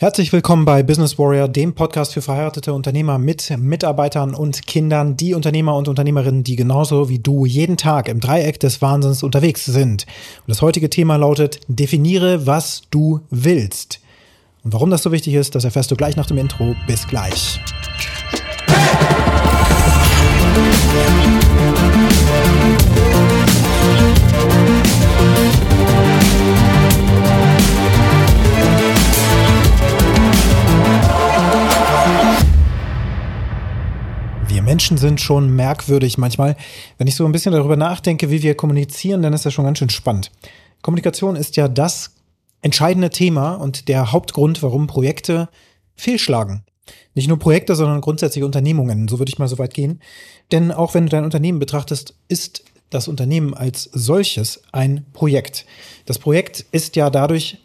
Herzlich willkommen bei Business Warrior, dem Podcast für verheiratete Unternehmer mit Mitarbeitern und Kindern, die Unternehmer und Unternehmerinnen, die genauso wie du jeden Tag im Dreieck des Wahnsinns unterwegs sind. Und das heutige Thema lautet, definiere, was du willst. Und warum das so wichtig ist, das erfährst du gleich nach dem Intro. Bis gleich. Wir Menschen sind schon merkwürdig manchmal. Wenn ich so ein bisschen darüber nachdenke, wie wir kommunizieren, dann ist das schon ganz schön spannend. Kommunikation ist ja das entscheidende Thema und der Hauptgrund, warum Projekte fehlschlagen. Nicht nur Projekte, sondern grundsätzlich Unternehmungen. So würde ich mal so weit gehen. Denn auch wenn du dein Unternehmen betrachtest, ist das Unternehmen als solches ein Projekt. Das Projekt ist ja dadurch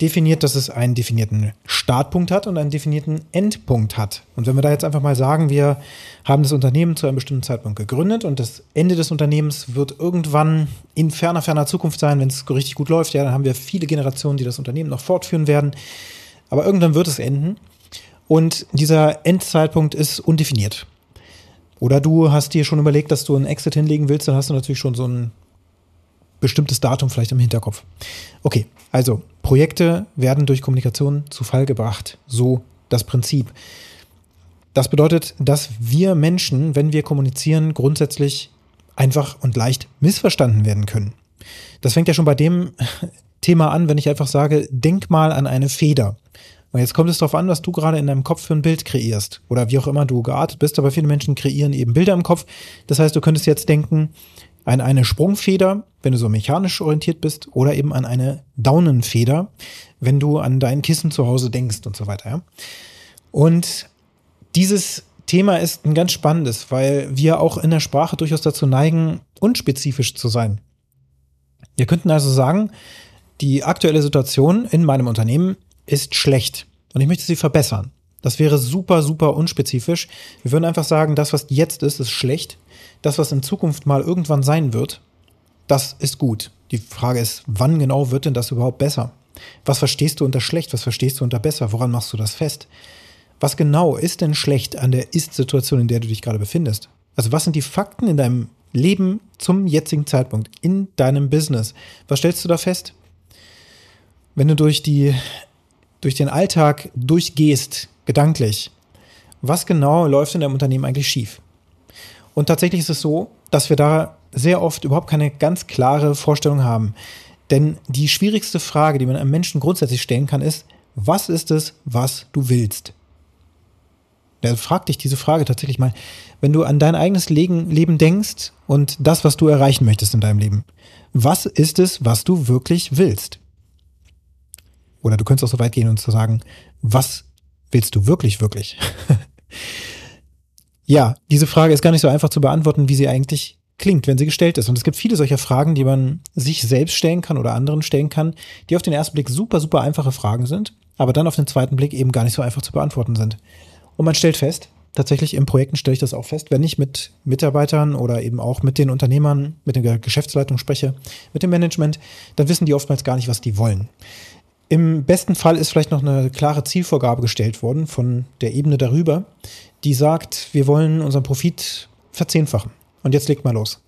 definiert, dass es einen definierten Startpunkt hat und einen definierten Endpunkt hat. Und wenn wir da jetzt einfach mal sagen, wir haben das Unternehmen zu einem bestimmten Zeitpunkt gegründet und das Ende des Unternehmens wird irgendwann in ferner, ferner Zukunft sein, wenn es richtig gut läuft, ja, dann haben wir viele Generationen, die das Unternehmen noch fortführen werden. Aber irgendwann wird es enden und dieser Endzeitpunkt ist undefiniert. Oder du hast dir schon überlegt, dass du einen Exit hinlegen willst, dann hast du natürlich schon so ein bestimmtes Datum vielleicht im Hinterkopf. Okay, also Projekte werden durch Kommunikation zu Fall gebracht. So das Prinzip. Das bedeutet, dass wir Menschen, wenn wir kommunizieren, grundsätzlich einfach und leicht missverstanden werden können. Das fängt ja schon bei dem Thema an, wenn ich einfach sage, denk mal an eine Feder. Und jetzt kommt es darauf an, was du gerade in deinem Kopf für ein Bild kreierst oder wie auch immer du geartet bist, aber viele Menschen kreieren eben Bilder im Kopf. Das heißt, du könntest jetzt denken an eine Sprungfeder, wenn du so mechanisch orientiert bist, oder eben an eine Daunenfeder, wenn du an dein Kissen zu Hause denkst und so weiter. Ja? Und dieses Thema ist ein ganz spannendes, weil wir auch in der Sprache durchaus dazu neigen, unspezifisch zu sein. Wir könnten also sagen, die aktuelle Situation in meinem Unternehmen ist schlecht und ich möchte sie verbessern. Das wäre super, super unspezifisch. Wir würden einfach sagen, das, was jetzt ist, ist schlecht. Das, was in Zukunft mal irgendwann sein wird, das ist gut. Die Frage ist, wann genau wird denn das überhaupt besser? Was verstehst du unter schlecht? Was verstehst du unter besser? Woran machst du das fest? Was genau ist denn schlecht an der Ist-Situation, in der du dich gerade befindest? Also was sind die Fakten in deinem Leben zum jetzigen Zeitpunkt, in deinem Business? Was stellst du da fest? Wenn du durch die durch den Alltag durchgehst, gedanklich, was genau läuft in deinem Unternehmen eigentlich schief? Und tatsächlich ist es so, dass wir da sehr oft überhaupt keine ganz klare Vorstellung haben. Denn die schwierigste Frage, die man einem Menschen grundsätzlich stellen kann, ist, was ist es, was du willst? Ja, frag dich diese Frage tatsächlich mal, wenn du an dein eigenes Leben denkst und das, was du erreichen möchtest in deinem Leben. Was ist es, was du wirklich willst? Oder du könntest auch so weit gehen und zu sagen, was willst du wirklich, wirklich? ja, diese Frage ist gar nicht so einfach zu beantworten, wie sie eigentlich klingt, wenn sie gestellt ist. Und es gibt viele solcher Fragen, die man sich selbst stellen kann oder anderen stellen kann, die auf den ersten Blick super, super einfache Fragen sind, aber dann auf den zweiten Blick eben gar nicht so einfach zu beantworten sind. Und man stellt fest, tatsächlich in Projekten stelle ich das auch fest, wenn ich mit Mitarbeitern oder eben auch mit den Unternehmern, mit der Geschäftsleitung spreche, mit dem Management, dann wissen die oftmals gar nicht, was die wollen. Im besten Fall ist vielleicht noch eine klare Zielvorgabe gestellt worden von der Ebene darüber, die sagt, wir wollen unseren Profit verzehnfachen. Und jetzt legt mal los.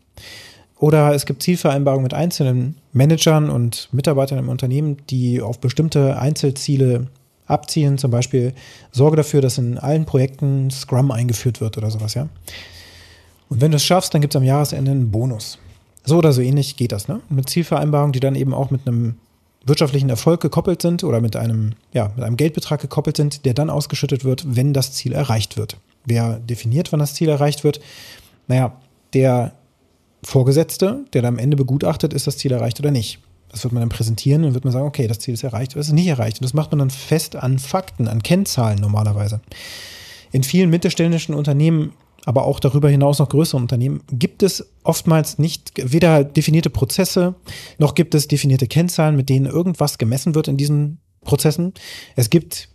Oder es gibt Zielvereinbarungen mit einzelnen Managern und Mitarbeitern im Unternehmen, die auf bestimmte Einzelziele abzielen. Zum Beispiel sorge dafür, dass in allen Projekten Scrum eingeführt wird oder sowas, ja. Und wenn du es schaffst, dann gibt es am Jahresende einen Bonus. So oder so ähnlich geht das, ne? Mit Zielvereinbarungen, die dann eben auch mit einem wirtschaftlichen Erfolg gekoppelt sind oder mit einem, ja, mit einem Geldbetrag gekoppelt sind, der dann ausgeschüttet wird, wenn das Ziel erreicht wird. Wer definiert, wann das Ziel erreicht wird? Naja, der Vorgesetzte, der dann am Ende begutachtet, ist das Ziel erreicht oder nicht. Das wird man dann präsentieren und wird man sagen, okay, das Ziel ist erreicht oder ist nicht erreicht. Und das macht man dann fest an Fakten, an Kennzahlen normalerweise. In vielen mittelständischen Unternehmen aber auch darüber hinaus noch größere Unternehmen, gibt es oftmals nicht weder definierte Prozesse, noch gibt es definierte Kennzahlen, mit denen irgendwas gemessen wird in diesen Prozessen. Es gibt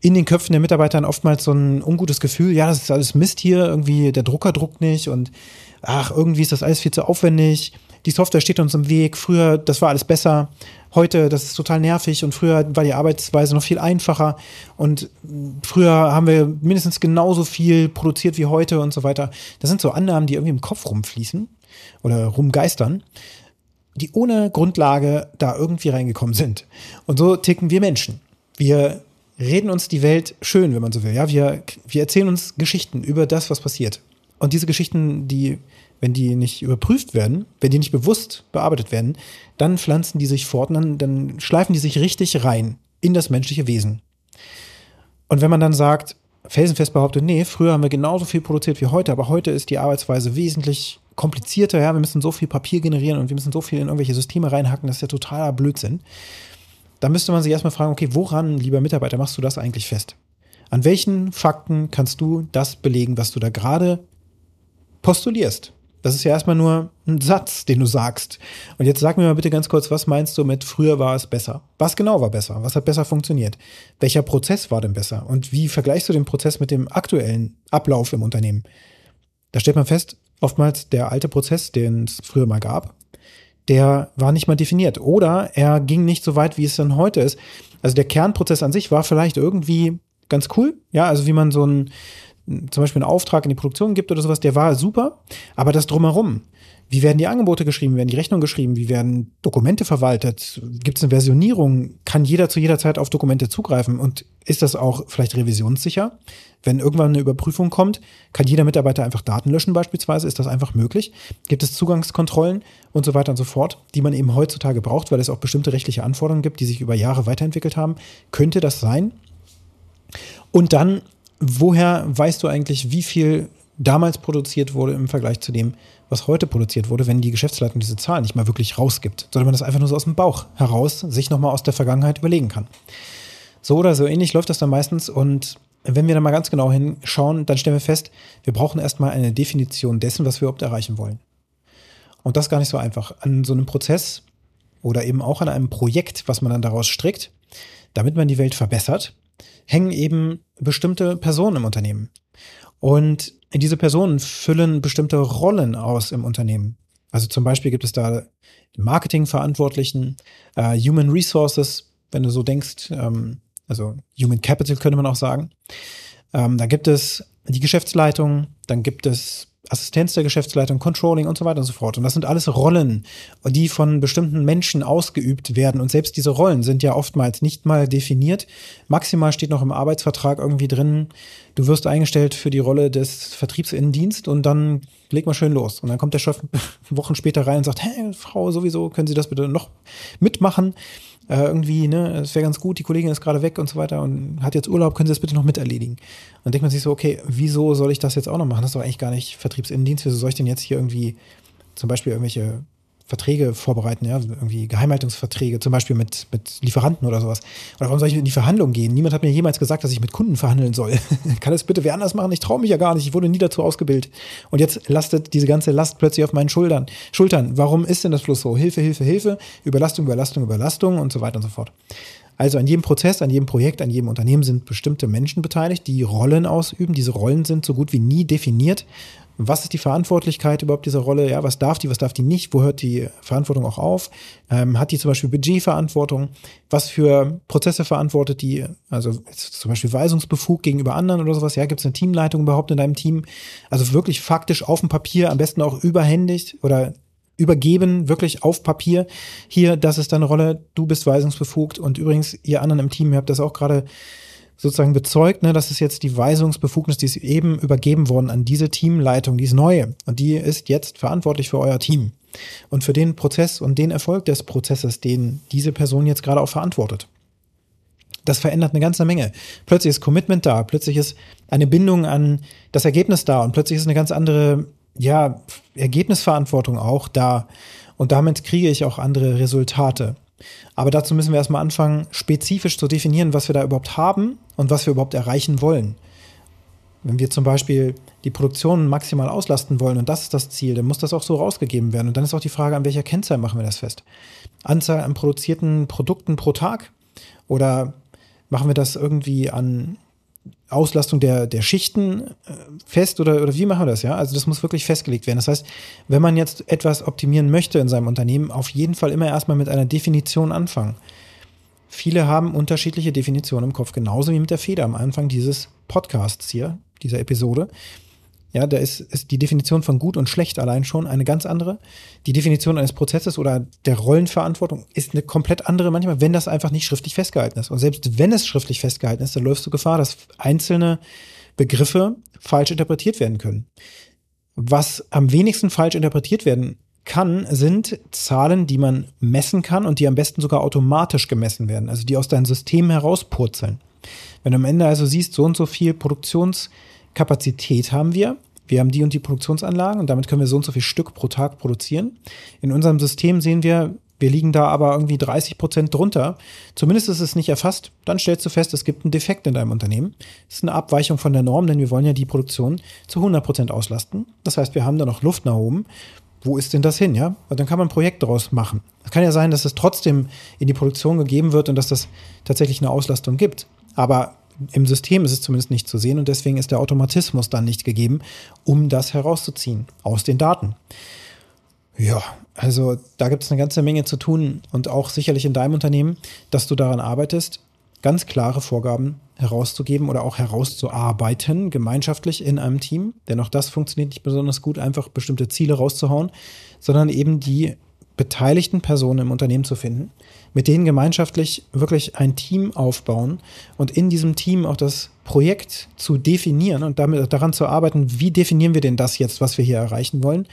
in den Köpfen der Mitarbeiter oftmals so ein ungutes Gefühl, ja, das ist alles Mist hier, irgendwie der Drucker druckt nicht und ach, irgendwie ist das alles viel zu aufwendig. Die Software steht uns im Weg, früher, das war alles besser, heute, das ist total nervig und früher war die Arbeitsweise noch viel einfacher und früher haben wir mindestens genauso viel produziert wie heute und so weiter. Das sind so Annahmen, die irgendwie im Kopf rumfließen oder rumgeistern, die ohne Grundlage da irgendwie reingekommen sind. Und so ticken wir Menschen. Wir reden uns die Welt schön, wenn man so will. Ja, wir, wir erzählen uns Geschichten über das, was passiert. Und diese Geschichten, die, wenn die nicht überprüft werden, wenn die nicht bewusst bearbeitet werden, dann pflanzen die sich fort dann, dann schleifen die sich richtig rein in das menschliche Wesen. Und wenn man dann sagt, felsenfest behauptet, nee, früher haben wir genauso viel produziert wie heute, aber heute ist die Arbeitsweise wesentlich komplizierter, ja, wir müssen so viel Papier generieren und wir müssen so viel in irgendwelche Systeme reinhacken, das ist ja totaler Blödsinn. Da müsste man sich erstmal fragen, okay, woran, lieber Mitarbeiter, machst du das eigentlich fest? An welchen Fakten kannst du das belegen, was du da gerade postulierst. Das ist ja erstmal nur ein Satz, den du sagst. Und jetzt sag mir mal bitte ganz kurz, was meinst du mit früher war es besser? Was genau war besser? Was hat besser funktioniert? Welcher Prozess war denn besser? Und wie vergleichst du den Prozess mit dem aktuellen Ablauf im Unternehmen? Da stellt man fest, oftmals der alte Prozess, den es früher mal gab, der war nicht mal definiert. Oder er ging nicht so weit, wie es dann heute ist. Also der Kernprozess an sich war vielleicht irgendwie ganz cool. Ja, also wie man so ein, zum Beispiel einen Auftrag in die Produktion gibt oder sowas, der war super, aber das drumherum. Wie werden die Angebote geschrieben? Wie werden die Rechnungen geschrieben? Wie werden Dokumente verwaltet? Gibt es eine Versionierung? Kann jeder zu jeder Zeit auf Dokumente zugreifen? Und ist das auch vielleicht revisionssicher? Wenn irgendwann eine Überprüfung kommt, kann jeder Mitarbeiter einfach Daten löschen beispielsweise? Ist das einfach möglich? Gibt es Zugangskontrollen und so weiter und so fort, die man eben heutzutage braucht, weil es auch bestimmte rechtliche Anforderungen gibt, die sich über Jahre weiterentwickelt haben? Könnte das sein? Und dann woher weißt du eigentlich, wie viel damals produziert wurde im Vergleich zu dem, was heute produziert wurde, wenn die Geschäftsleitung diese Zahl nicht mal wirklich rausgibt, sondern man das einfach nur so aus dem Bauch heraus sich nochmal aus der Vergangenheit überlegen kann. So oder so ähnlich läuft das dann meistens und wenn wir da mal ganz genau hinschauen, dann stellen wir fest, wir brauchen erstmal eine Definition dessen, was wir überhaupt erreichen wollen. Und das gar nicht so einfach. An so einem Prozess oder eben auch an einem Projekt, was man dann daraus strickt, damit man die Welt verbessert, hängen eben bestimmte Personen im Unternehmen. Und diese Personen füllen bestimmte Rollen aus im Unternehmen. Also zum Beispiel gibt es da Marketingverantwortlichen, äh, Human Resources, wenn du so denkst, ähm, also Human Capital könnte man auch sagen. Ähm, da gibt es die Geschäftsleitung, dann gibt es Assistenz der Geschäftsleitung, Controlling und so weiter und so fort. Und das sind alles Rollen, die von bestimmten Menschen ausgeübt werden. Und selbst diese Rollen sind ja oftmals nicht mal definiert. Maximal steht noch im Arbeitsvertrag irgendwie drin, du wirst eingestellt für die Rolle des Vertriebsinnendienst und dann leg mal schön los. Und dann kommt der Chef Wochen später rein und sagt, hey, Frau, sowieso, können Sie das bitte noch mitmachen? äh, irgendwie, ne, es wäre ganz gut, die Kollegin ist gerade weg und so weiter und hat jetzt Urlaub, können Sie das bitte noch miterledigen? Und dann denkt man sich so, okay, wieso soll ich das jetzt auch noch machen? Das ist doch eigentlich gar nicht Vertriebsinnendienst, wieso soll ich denn jetzt hier irgendwie zum Beispiel irgendwelche Verträge vorbereiten, ja, irgendwie Geheimhaltungsverträge, zum Beispiel mit, mit Lieferanten oder sowas. Oder warum soll ich in die Verhandlung gehen? Niemand hat mir jemals gesagt, dass ich mit Kunden verhandeln soll. Kann es bitte wer anders machen? Ich traue mich ja gar nicht. Ich wurde nie dazu ausgebildet. Und jetzt lastet diese ganze Last plötzlich auf meinen Schultern. Schultern. Warum ist denn das Fluss so? Hilfe, Hilfe, Hilfe, Überlastung, Überlastung, Überlastung und so weiter und so fort. Also an jedem Prozess, an jedem Projekt, an jedem Unternehmen sind bestimmte Menschen beteiligt, die Rollen ausüben. Diese Rollen sind so gut wie nie definiert was ist die Verantwortlichkeit überhaupt dieser Rolle? Ja, was darf die, was darf die nicht? Wo hört die Verantwortung auch auf? Ähm, hat die zum Beispiel Budgetverantwortung? Was für Prozesse verantwortet die? Also zum Beispiel Weisungsbefug gegenüber anderen oder sowas? Ja, gibt es eine Teamleitung überhaupt in deinem Team? Also wirklich faktisch auf dem Papier, am besten auch überhändig oder übergeben, wirklich auf Papier. Hier, das ist deine Rolle, du bist weisungsbefugt und übrigens, ihr anderen im Team, ihr habt das auch gerade sozusagen bezeugt, ne, das ist jetzt die Weisungsbefugnis, die ist eben übergeben worden an diese Teamleitung, die ist neue und die ist jetzt verantwortlich für euer Team und für den Prozess und den Erfolg des Prozesses, den diese Person jetzt gerade auch verantwortet. Das verändert eine ganze Menge. Plötzlich ist Commitment da, plötzlich ist eine Bindung an das Ergebnis da und plötzlich ist eine ganz andere, ja, Ergebnisverantwortung auch da. Und damit kriege ich auch andere Resultate. Aber dazu müssen wir erstmal anfangen, spezifisch zu definieren, was wir da überhaupt haben und was wir überhaupt erreichen wollen. Wenn wir zum Beispiel die Produktion maximal auslasten wollen und das ist das Ziel, dann muss das auch so rausgegeben werden. Und dann ist auch die Frage, an welcher Kennzahl machen wir das fest? Anzahl an produzierten Produkten pro Tag? Oder machen wir das irgendwie an Auslastung der, der Schichten äh, fest oder, oder wie machen wir das, ja? Also das muss wirklich festgelegt werden. Das heißt, wenn man jetzt etwas optimieren möchte in seinem Unternehmen, auf jeden Fall immer erstmal mit einer Definition anfangen. Viele haben unterschiedliche Definitionen im Kopf, genauso wie mit der Feder am Anfang dieses Podcasts hier, dieser Episode. Ja, da ist, ist die Definition von gut und schlecht allein schon eine ganz andere. Die Definition eines Prozesses oder der Rollenverantwortung ist eine komplett andere manchmal, wenn das einfach nicht schriftlich festgehalten ist. Und selbst wenn es schriftlich festgehalten ist, dann läufst du Gefahr, dass einzelne Begriffe falsch interpretiert werden können. Was am wenigsten falsch interpretiert werden kann, sind Zahlen, die man messen kann und die am besten sogar automatisch gemessen werden, also die aus deinem System herauspurzeln. Wenn du am Ende also siehst, so und so viel Produktions- Kapazität haben wir. Wir haben die und die Produktionsanlagen und damit können wir so und so viel Stück pro Tag produzieren. In unserem System sehen wir, wir liegen da aber irgendwie 30 Prozent drunter. Zumindest ist es nicht erfasst. Dann stellst du fest, es gibt einen Defekt in deinem Unternehmen. Das ist eine Abweichung von der Norm, denn wir wollen ja die Produktion zu 100 Prozent auslasten. Das heißt, wir haben da noch Luft nach oben. Wo ist denn das hin, ja? Und dann kann man ein Projekt daraus machen. Es kann ja sein, dass es trotzdem in die Produktion gegeben wird und dass das tatsächlich eine Auslastung gibt. Aber im System ist es zumindest nicht zu sehen und deswegen ist der Automatismus dann nicht gegeben, um das herauszuziehen aus den Daten. Ja, also da gibt es eine ganze Menge zu tun und auch sicherlich in deinem Unternehmen, dass du daran arbeitest, ganz klare Vorgaben herauszugeben oder auch herauszuarbeiten, gemeinschaftlich in einem Team. Denn auch das funktioniert nicht besonders gut, einfach bestimmte Ziele rauszuhauen, sondern eben die beteiligten Personen im Unternehmen zu finden, mit denen gemeinschaftlich wirklich ein Team aufbauen und in diesem Team auch das Projekt zu definieren und damit daran zu arbeiten, wie definieren wir denn das jetzt, was wir hier erreichen wollen,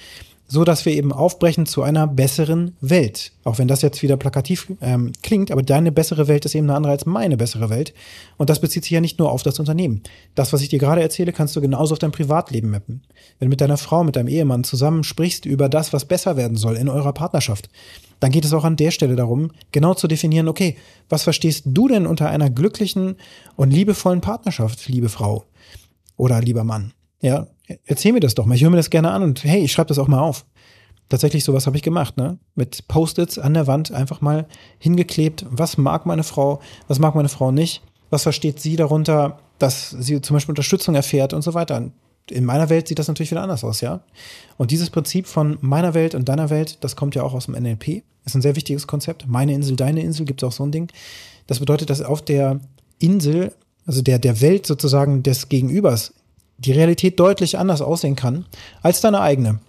so dass wir eben aufbrechen zu einer besseren Welt. Auch wenn das jetzt wieder plakativ ähm, klingt, aber deine bessere Welt ist eben eine andere als meine bessere Welt. Und das bezieht sich ja nicht nur auf das Unternehmen. Das, was ich dir gerade erzähle, kannst du genauso auf dein Privatleben mappen. Wenn du mit deiner Frau, mit deinem Ehemann zusammen sprichst über das, was besser werden soll in eurer Partnerschaft, dann geht es auch an der Stelle darum, genau zu definieren, okay, was verstehst du denn unter einer glücklichen und liebevollen Partnerschaft, liebe Frau oder lieber Mann? Ja, erzähl mir das doch mal. Ich höre mir das gerne an und hey, ich schreibe das auch mal auf. Tatsächlich, sowas habe ich gemacht, ne? Mit Post-its an der Wand einfach mal hingeklebt. Was mag meine Frau? Was mag meine Frau nicht? Was versteht sie darunter, dass sie zum Beispiel Unterstützung erfährt und so weiter? In meiner Welt sieht das natürlich wieder anders aus, ja? Und dieses Prinzip von meiner Welt und deiner Welt, das kommt ja auch aus dem NLP. Ist ein sehr wichtiges Konzept. Meine Insel, deine Insel, gibt es auch so ein Ding. Das bedeutet, dass auf der Insel, also der, der Welt sozusagen des Gegenübers, die Realität deutlich anders aussehen kann als deine eigene.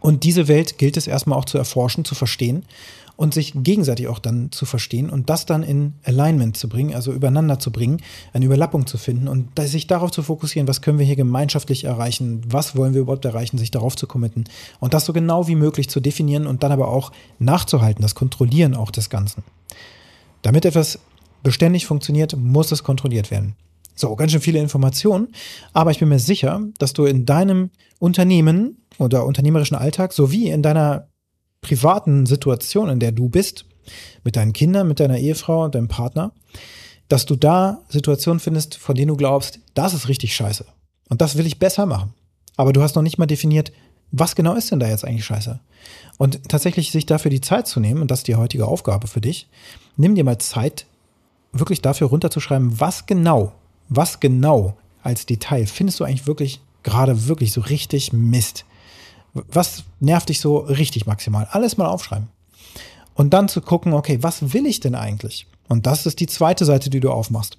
Und diese Welt gilt es erstmal auch zu erforschen, zu verstehen und sich gegenseitig auch dann zu verstehen und das dann in Alignment zu bringen, also übereinander zu bringen, eine Überlappung zu finden und sich darauf zu fokussieren, was können wir hier gemeinschaftlich erreichen, was wollen wir überhaupt erreichen, sich darauf zu committen und das so genau wie möglich zu definieren und dann aber auch nachzuhalten, das Kontrollieren auch des Ganzen. Damit etwas beständig funktioniert, muss es kontrolliert werden. So, ganz schön viele Informationen, aber ich bin mir sicher, dass du in deinem Unternehmen oder unternehmerischen Alltag sowie in deiner privaten Situation, in der du bist, mit deinen Kindern, mit deiner Ehefrau und deinem Partner, dass du da Situationen findest, von denen du glaubst, das ist richtig scheiße. Und das will ich besser machen. Aber du hast noch nicht mal definiert, was genau ist denn da jetzt eigentlich scheiße? Und tatsächlich sich dafür die Zeit zu nehmen, und das ist die heutige Aufgabe für dich, nimm dir mal Zeit, wirklich dafür runterzuschreiben, was genau was genau als Detail findest du eigentlich wirklich gerade wirklich so richtig Mist? Was nervt dich so richtig maximal? Alles mal aufschreiben. Und dann zu gucken, okay, was will ich denn eigentlich? Und das ist die zweite Seite, die du aufmachst.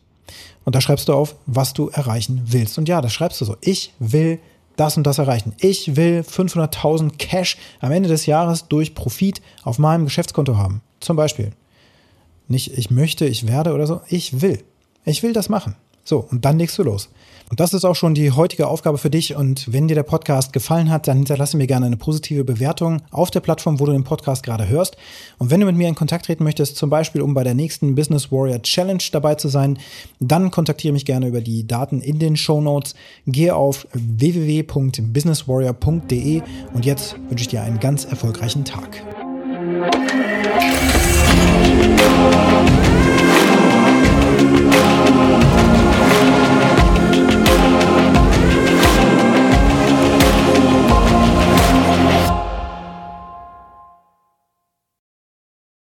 Und da schreibst du auf, was du erreichen willst. Und ja, das schreibst du so. Ich will das und das erreichen. Ich will 500.000 Cash am Ende des Jahres durch Profit auf meinem Geschäftskonto haben. Zum Beispiel. Nicht ich möchte, ich werde oder so. Ich will. Ich will das machen. So, und dann legst du los. Und das ist auch schon die heutige Aufgabe für dich. Und wenn dir der Podcast gefallen hat, dann hinterlasse mir gerne eine positive Bewertung auf der Plattform, wo du den Podcast gerade hörst. Und wenn du mit mir in Kontakt treten möchtest, zum Beispiel um bei der nächsten Business Warrior Challenge dabei zu sein, dann kontaktiere mich gerne über die Daten in den Show Notes. Gehe auf www.businesswarrior.de und jetzt wünsche ich dir einen ganz erfolgreichen Tag.